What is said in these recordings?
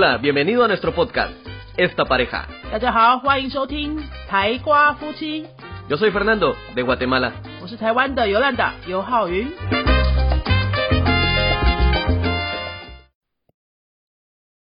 Hola, bienvenido a nuestro podcast, Esta Pareja. 大家好，欢迎收听台瓜夫妻，Yo soy Fernando, de Guatemala. 我是台湾的尤兰达尤浩云。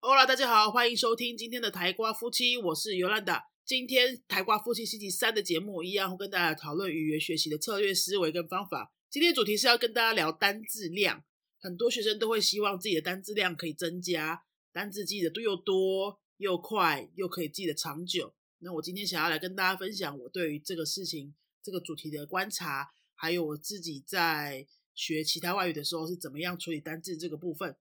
Hola，大家好，欢迎收听今天的台瓜夫妻，我是尤兰达。今天台瓜夫妻星期三的节目一样会跟大家讨论语言学习的策略思维跟方法。今天主题是要跟大家聊单字量，很多学生都会希望自己的单字量可以增加，单字记得又多又快，又可以记得长久。那我今天想要来跟大家分享我对于这个事情、这个主题的观察，还有我自己在学其他外语的时候是怎么样处理单字这个部分。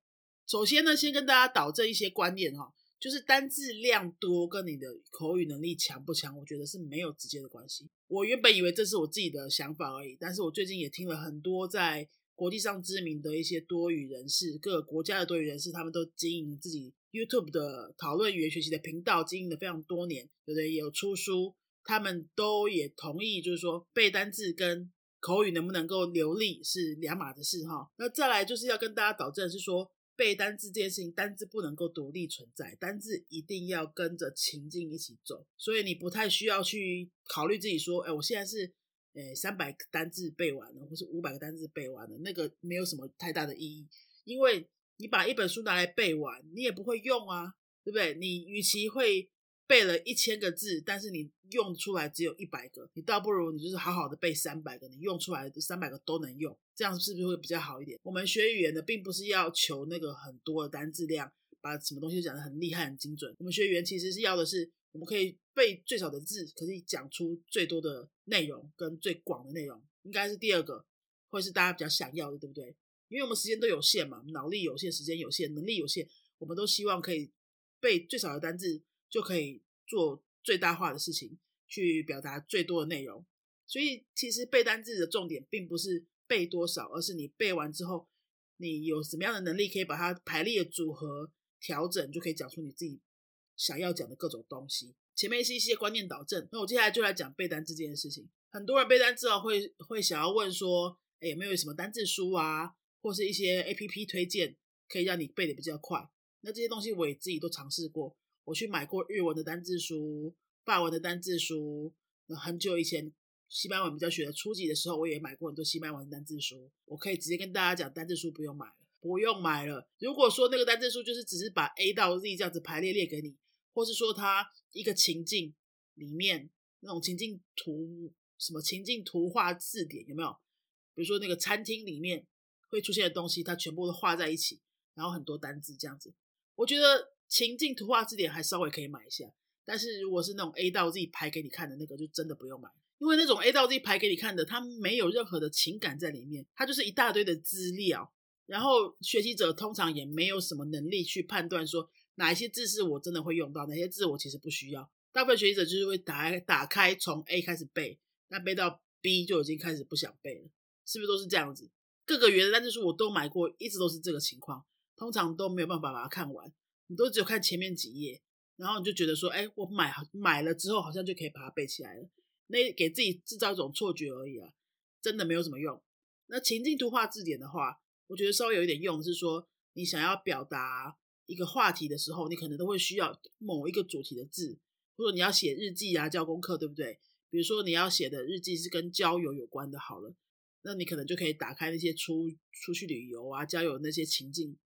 首先呢，先跟大家导正一些观念哈，就是单字量多跟你的口语能力强不强，我觉得是没有直接的关系。我原本以为这是我自己的想法而已，但是我最近也听了很多在国际上知名的一些多语人士，各个国家的多语人士，他们都经营自己 YouTube 的讨论语言学习的频道，经营了非常多年，有的也有出书，他们都也同意，就是说背单字跟口语能不能够流利是两码子事哈。那再来就是要跟大家导正是说。背单字这件事情，单字不能够独立存在，单字一定要跟着情境一起走。所以你不太需要去考虑自己说，哎，我现在是，呃，三百个单字背完了，或是五百个单字背完了，那个没有什么太大的意义，因为你把一本书拿来背完，你也不会用啊，对不对？你与其会背了一千个字，但是你用出来只有一百个，你倒不如你就是好好的背三百个，你用出来的三百个都能用，这样是不是会比较好一点？我们学语言的并不是要求那个很多的单字量，把什么东西讲得很厉害、很精准。我们学语言其实是要的是，我们可以背最少的字，可是讲出最多的内容跟最广的内容，应该是第二个，会是大家比较想要的，对不对？因为我们时间都有限嘛，脑力有限，时间有限，能力有限，我们都希望可以背最少的单字。就可以做最大化的事情，去表达最多的内容。所以其实背单字的重点并不是背多少，而是你背完之后，你有什么样的能力可以把它排列组合、调整，就可以讲出你自己想要讲的各种东西。前面是一些观念导正，那我接下来就来讲背单字这件事情。很多人背单字啊，会会想要问说，哎，有没有什么单字书啊，或是一些 A P P 推荐，可以让你背的比较快？那这些东西我也自己都尝试过。我去买过日文的单字书、法文的单字书。很久以前西班牙文比较学的初级的时候，我也买过很多西班牙文的单字书。我可以直接跟大家讲，单字书不用买了，不用买了。如果说那个单字书就是只是把 A 到 Z 这样子排列列给你，或是说它一个情境里面那种情境图、什么情境图画字典有没有？比如说那个餐厅里面会出现的东西，它全部都画在一起，然后很多单字这样子，我觉得。情境图画字典还稍微可以买一下，但是如果是那种 A 到 Z 排给你看的那个，就真的不用买，因为那种 A 到 Z 排给你看的，它没有任何的情感在里面，它就是一大堆的资料，然后学习者通常也没有什么能力去判断说哪一些字是我真的会用到，哪些字我其实不需要。大部分学习者就是会打开打开从 A 开始背，那背到 B 就已经开始不想背了，是不是都是这样子？各个原的单词书我都买过，一直都是这个情况，通常都没有办法把它看完。你都只有看前面几页，然后你就觉得说，哎，我买买了之后好像就可以把它背起来了，那给自己制造一种错觉而已啊，真的没有什么用。那情境图画字典的话，我觉得稍微有一点用，是说你想要表达一个话题的时候，你可能都会需要某一个主题的字，或者你要写日记啊、交功课，对不对？比如说你要写的日记是跟交友有关的，好了，那你可能就可以打开那些出出去旅游啊、交友那些情境。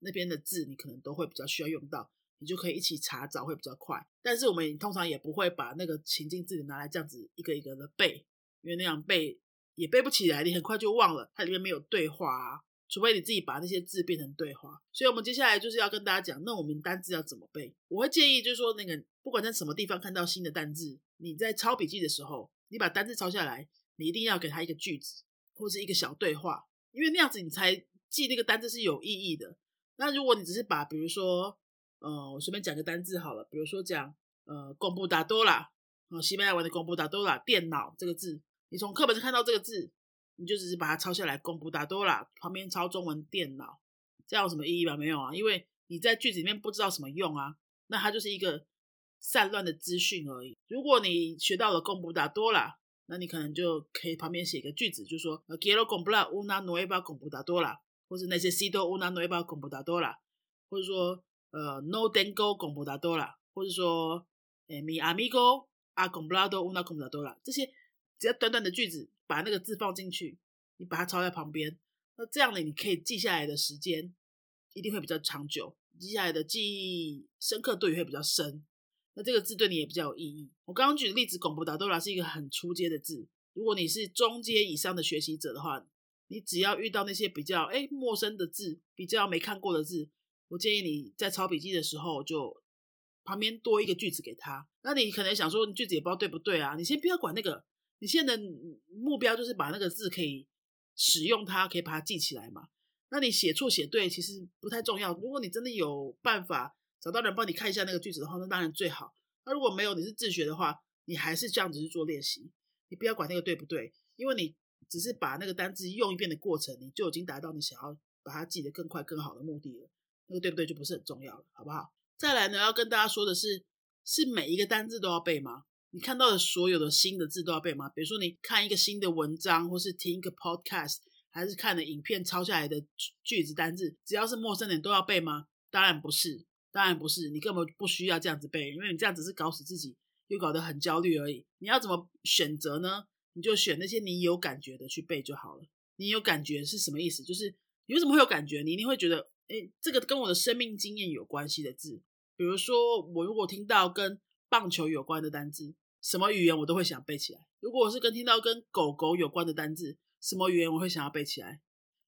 那边的字你可能都会比较需要用到，你就可以一起查找会比较快。但是我们通常也不会把那个情境字拿来这样子一个一个的背，因为那样背也背不起来，你很快就忘了，它里面没有对话啊。除非你自己把那些字变成对话。所以我们接下来就是要跟大家讲，那我们单字要怎么背？我会建议就是说，那个不管在什么地方看到新的单字，你在抄笔记的时候，你把单字抄下来，你一定要给它一个句子或是一个小对话，因为那样子你才记那个单字是有意义的。那如果你只是把，比如说，呃，我随便讲个单字好了，比如说讲，呃，贡布达多拉，啊，西班牙文的贡布达多拉，电脑这个字，你从课本上看到这个字，你就只是把它抄下来，贡布达多拉旁边抄中文电脑，这样有什么意义吗？没有啊，因为你在句子里面不知道什么用啊，那它就是一个散乱的资讯而已。如果你学到了贡布达多拉，那你可能就可以旁边写一个句子，就说，quiero comprar una nueva computadora。或者那些 C 多乌纳诺巴贡布达多啦，或者说呃，no tengo computadora，或者说，诶，mi amigo a comprado una computadora，这些只要短短的句子，把那个字放进去，你把它抄在旁边，那这样呢，你可以记下来的时间一定会比较长久，记下来的记忆深刻度也会比较深。那这个字对你也比较有意义。我刚刚举的例子，computadora 是一个很初阶的字，如果你是中阶以上的学习者的话，你只要遇到那些比较哎陌生的字，比较没看过的字。我建议你在抄笔记的时候，就旁边多一个句子给他。那你可能想说，句子也不知道对不对啊？你先不要管那个，你现在的目标就是把那个字可以使用它，可以把它记起来嘛。那你写错写对其实不太重要。如果你真的有办法找到人帮你看一下那个句子的话，那当然最好。那如果没有，你是自学的话，你还是这样子去做练习。你不要管那个对不对，因为你只是把那个单字用一遍的过程，你就已经达到你想要把它记得更快更好的目的了。那个对不对就不是很重要了，好不好？再来呢，要跟大家说的是，是每一个单字都要背吗？你看到的所有的新的字都要背吗？比如说你看一个新的文章，或是听一个 podcast，还是看的影片抄下来的句子单字，只要是陌生人都要背吗？当然不是，当然不是，你根本不需要这样子背，因为你这样只是搞死自己，又搞得很焦虑而已。你要怎么选择呢？你就选那些你有感觉的去背就好了。你有感觉是什么意思？就是你为什么会有感觉？你一定会觉得。哎，这个跟我的生命经验有关系的字，比如说我如果听到跟棒球有关的单字，什么语言我都会想背起来。如果我是跟听到跟狗狗有关的单字，什么语言我会想要背起来。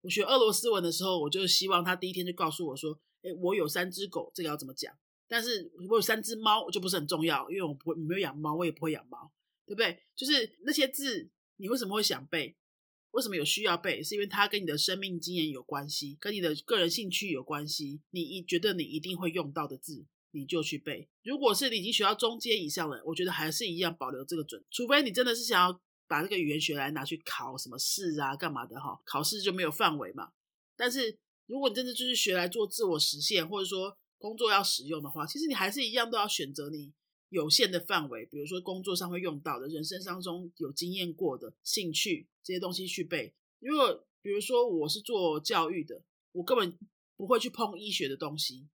我学俄罗斯文的时候，我就希望他第一天就告诉我说：“哎，我有三只狗，这个要怎么讲？”但是我有三只猫就不是很重要，因为我不会没有养猫，我也不会养猫，对不对？就是那些字，你为什么会想背？为什么有需要背？是因为它跟你的生命经验有关系，跟你的个人兴趣有关系。你一觉得你一定会用到的字，你就去背。如果是你已经学到中阶以上了，我觉得还是一样保留这个准。除非你真的是想要把这个语言学来拿去考什么试啊、干嘛的哈，考试就没有范围嘛。但是如果你真的就是学来做自我实现，或者说工作要使用的话，其实你还是一样都要选择你。有限的范围，比如说工作上会用到的，人生当中有经验过的兴趣这些东西去背。如果比如说我是做教育的，我根本不会去碰医学的东西，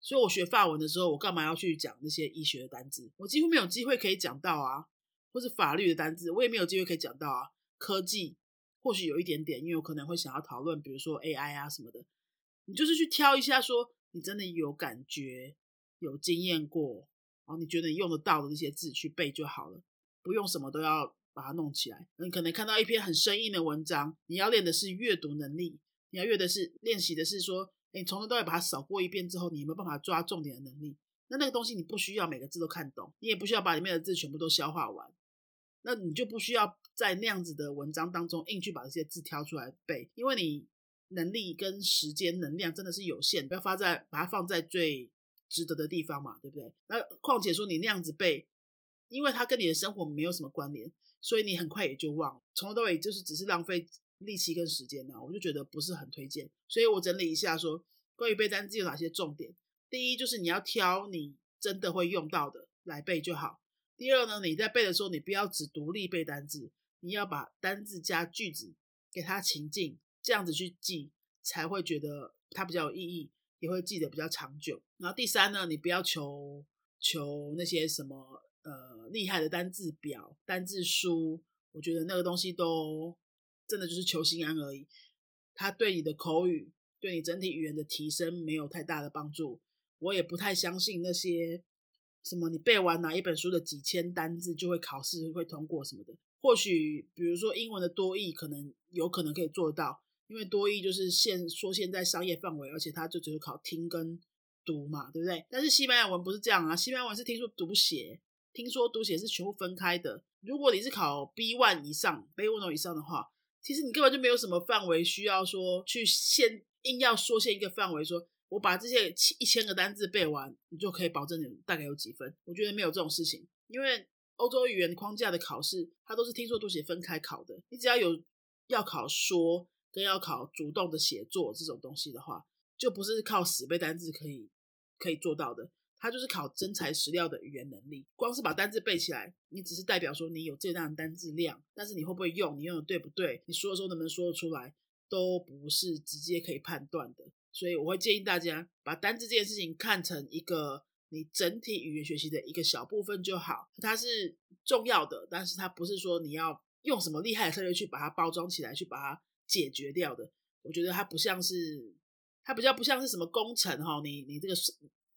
所以我学法文的时候，我干嘛要去讲那些医学的单字？我几乎没有机会可以讲到啊，或是法律的单字，我也没有机会可以讲到啊。科技或许有一点点，因为我可能会想要讨论，比如说 AI 啊什么的。你就是去挑一下，说你真的有感觉、有经验过。然后你觉得你用得到的那些字去背就好了，不用什么都要把它弄起来。你可能看到一篇很生硬的文章，你要练的是阅读能力，你要阅的是练习的是说，你从头到尾把它扫过一遍之后，你有没有办法抓重点的能力？那那个东西你不需要每个字都看懂，你也不需要把里面的字全部都消化完，那你就不需要在那样子的文章当中硬去把这些字挑出来背，因为你能力跟时间能量真的是有限，不要发在把它放在最。值得的地方嘛，对不对？那况且说你那样子背，因为它跟你的生活没有什么关联，所以你很快也就忘了，从头到尾就是只是浪费力气跟时间呢。我就觉得不是很推荐。所以我整理一下说，关于背单词有哪些重点？第一就是你要挑你真的会用到的来背就好。第二呢，你在背的时候，你不要只独立背单字，你要把单字加句子给它情境，这样子去记才会觉得它比较有意义。也会记得比较长久。然后第三呢，你不要求求那些什么呃厉害的单字表、单字书，我觉得那个东西都真的就是求心安而已。它对你的口语、对你整体语言的提升没有太大的帮助。我也不太相信那些什么你背完哪一本书的几千单字就会考试会通过什么的。或许比如说英文的多义，可能有可能可以做到。因为多义就是现说现在商业范围，而且它就只有考听跟读嘛，对不对？但是西班牙文不是这样啊，西班牙文是听说读写，听说读写是全部分开的。如果你是考 B one 以上、B one 以上的话，其实你根本就没有什么范围需要说去限，硬要缩限一个范围，说我把这些一千个单字背完，你就可以保证你大概有几分。我觉得没有这种事情，因为欧洲语言框架的考试，它都是听说读写分开考的。你只要有要考说。跟要考主动的写作这种东西的话，就不是靠死背单字可以可以做到的。它就是考真材实料的语言能力。光是把单字背起来，你只是代表说你有这样的单字量，但是你会不会用，你用的对不对，你说的时候能不能说得出来，都不是直接可以判断的。所以我会建议大家把单字这件事情看成一个你整体语言学习的一个小部分就好，它是重要的，但是它不是说你要用什么厉害的策略去把它包装起来，去把它解决掉的。我觉得它不像是，它比较不像是什么工程哈，你你这个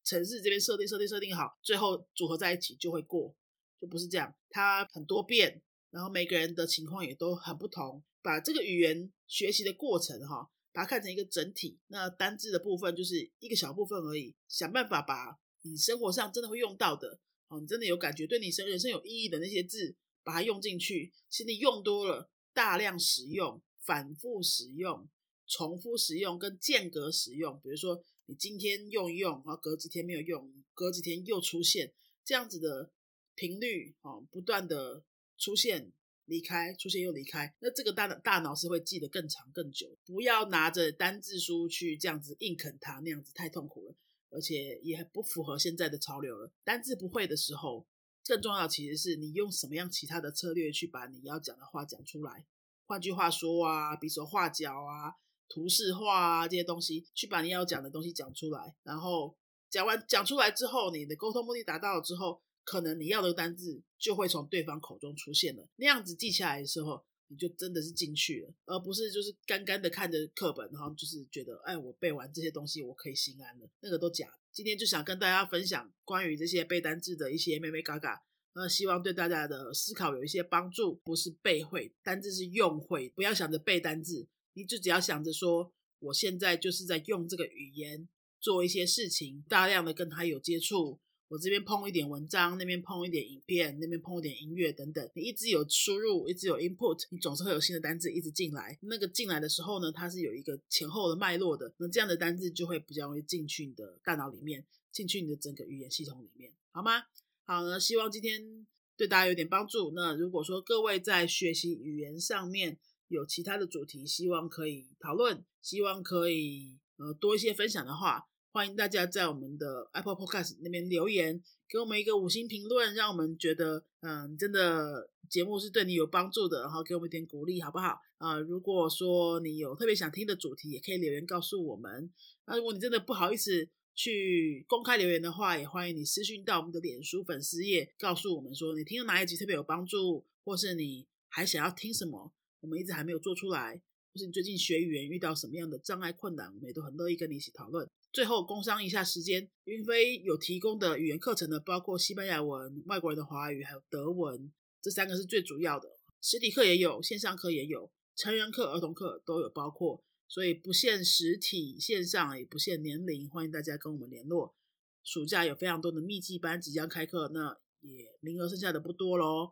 城市这边设定设定设定好，最后组合在一起就会过，就不是这样。它很多变，然后每个人的情况也都很不同。把这个语言学习的过程哈，把它看成一个整体。那单字的部分就是一个小部分而已，想办法把你生活上真的会用到的，哦，你真的有感觉对你生人生有意义的那些字，把它用进去。其实你用多了，大量使用、反复使用。重复使用跟间隔使用，比如说你今天用一用，然后隔几天没有用，隔几天又出现这样子的频率，哦，不断的出现离开，出现又离开，那这个大大脑是会记得更长更久。不要拿着单字书去这样子硬啃它，那样子太痛苦了，而且也不符合现在的潮流了。单字不会的时候，更重要其实是你用什么样其他的策略去把你要讲的话讲出来。换句话说啊，比手画脚啊。图示化啊，这些东西去把你要讲的东西讲出来，然后讲完讲出来之后，你的沟通目的达到了之后，可能你要的单字就会从对方口中出现了。那样子记下来的时候，你就真的是进去了，而不是就是干干的看着课本，然后就是觉得哎，我背完这些东西我可以心安了，那个都假。今天就想跟大家分享关于这些背单字的一些妹妹嘎嘎，那希望对大家的思考有一些帮助。不是背会单字是用会，不要想着背单字。你就只要想着说，我现在就是在用这个语言做一些事情，大量的跟他有接触。我这边碰一点文章，那边碰一点影片，那边碰一点音乐等等。你一直有输入，一直有 input，你总是会有新的单字一直进来。那个进来的时候呢，它是有一个前后的脉络的。那这样的单字就会比较容易进去你的大脑里面，进去你的整个语言系统里面，好吗？好呢，希望今天对大家有点帮助。那如果说各位在学习语言上面，有其他的主题，希望可以讨论，希望可以呃多一些分享的话，欢迎大家在我们的 Apple Podcast 那边留言，给我们一个五星评论，让我们觉得嗯真的节目是对你有帮助的，然后给我们一点鼓励，好不好？啊，如果说你有特别想听的主题，也可以留言告诉我们。那如果你真的不好意思去公开留言的话，也欢迎你私讯到我们的脸书粉丝页，告诉我们说你听了哪一集特别有帮助，或是你还想要听什么。我们一直还没有做出来，或是你最近学语言遇到什么样的障碍困难，我们也都很乐意跟你一起讨论。最后工商一下时间，云飞有提供的语言课程呢，包括西班牙文、外国人的华语，还有德文，这三个是最主要的。实体课也有，线上课也有，成人课、儿童课都有包括，所以不限实体、线上，也不限年龄，欢迎大家跟我们联络。暑假有非常多的密集班即将开课，那也名额剩下的不多喽。